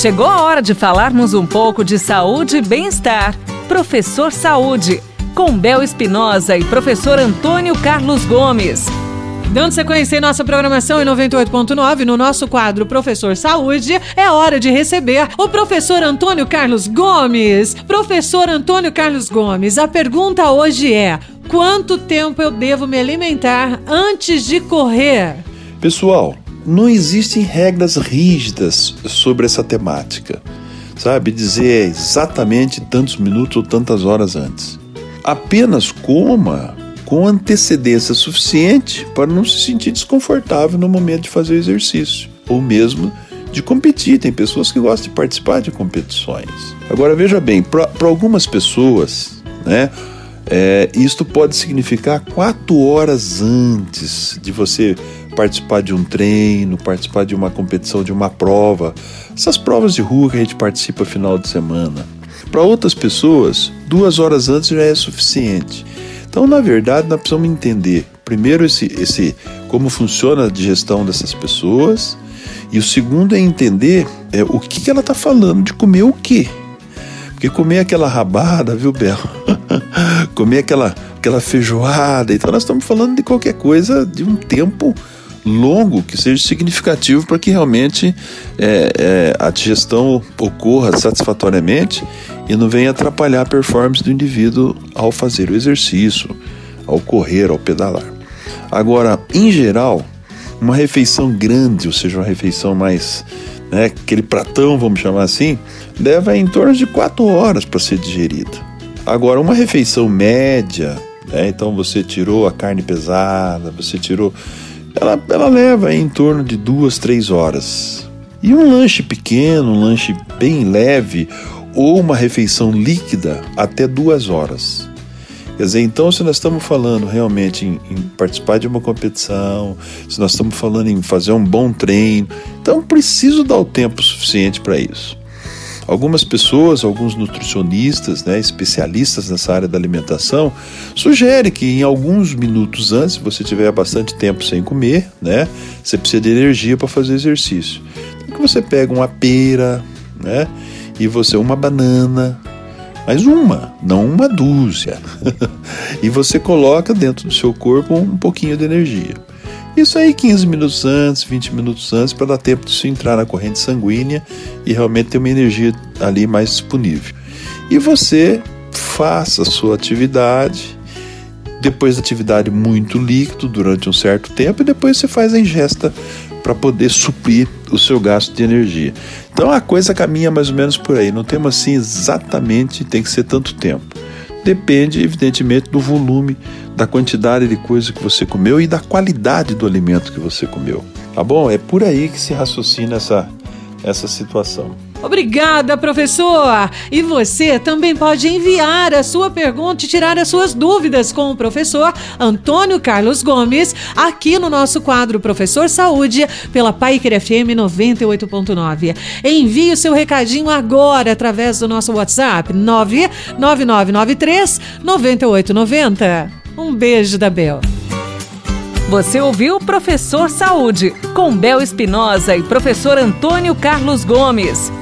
Chegou a hora de falarmos um pouco de saúde e bem-estar. Professor Saúde, com Bel Espinosa e professor Antônio Carlos Gomes. Dando sequência em nossa programação em 98.9, no nosso quadro Professor Saúde, é hora de receber o professor Antônio Carlos Gomes. Professor Antônio Carlos Gomes, a pergunta hoje é: quanto tempo eu devo me alimentar antes de correr? Pessoal, não existem regras rígidas sobre essa temática, sabe? Dizer exatamente tantos minutos ou tantas horas antes. Apenas coma com antecedência suficiente para não se sentir desconfortável no momento de fazer o exercício, ou mesmo de competir. Tem pessoas que gostam de participar de competições. Agora veja bem, para algumas pessoas, né? É, isto pode significar quatro horas antes de você participar de um treino, participar de uma competição, de uma prova. Essas provas de rua que a gente participa final de semana. Para outras pessoas, duas horas antes já é suficiente. Então, na verdade, nós precisamos entender primeiro esse, esse como funciona a digestão dessas pessoas e o segundo é entender é, o que, que ela está falando de comer o quê. Porque comer aquela rabada, viu, Bel? comer aquela, aquela feijoada, então nós estamos falando de qualquer coisa de um tempo longo que seja significativo para que realmente é, é, a digestão ocorra satisfatoriamente e não venha atrapalhar a performance do indivíduo ao fazer o exercício, ao correr, ao pedalar. Agora, em geral, uma refeição grande, ou seja, uma refeição mais, né, aquele pratão, vamos chamar assim, leva em torno de 4 horas para ser digerida. Agora, uma refeição média, né, então você tirou a carne pesada, você tirou, ela, ela leva em torno de duas, três horas. E um lanche pequeno, um lanche bem leve, ou uma refeição líquida até duas horas. Quer dizer, então, se nós estamos falando realmente em, em, participar de uma competição, se nós estamos falando em fazer um bom treino, então preciso dar o tempo suficiente para isso. Algumas pessoas, alguns nutricionistas, né, especialistas nessa área da alimentação, sugerem que em alguns minutos antes, se você tiver bastante tempo sem comer, né, você precisa de energia para fazer exercício. Então, que você pega uma pera, né, e você uma banana, mas uma, não uma dúzia. e você coloca dentro do seu corpo um pouquinho de energia. Isso aí 15 minutos antes, 20 minutos antes, para dar tempo de isso entrar na corrente sanguínea e realmente ter uma energia ali mais disponível. E você faça a sua atividade, depois da atividade muito líquido durante um certo tempo, e depois você faz a ingesta para poder suprir o seu gasto de energia. Então a coisa caminha mais ou menos por aí. Não temos assim exatamente tem que ser tanto tempo. Depende, evidentemente, do volume, da quantidade de coisa que você comeu e da qualidade do alimento que você comeu. Tá bom? É por aí que se raciocina essa, essa situação. Obrigada, professor! E você também pode enviar a sua pergunta e tirar as suas dúvidas com o professor Antônio Carlos Gomes aqui no nosso quadro Professor Saúde pela Paiker FM 98.9. Envie o seu recadinho agora através do nosso WhatsApp 99993 9890. Um beijo da Bel. Você ouviu Professor Saúde com Bel Espinosa e professor Antônio Carlos Gomes.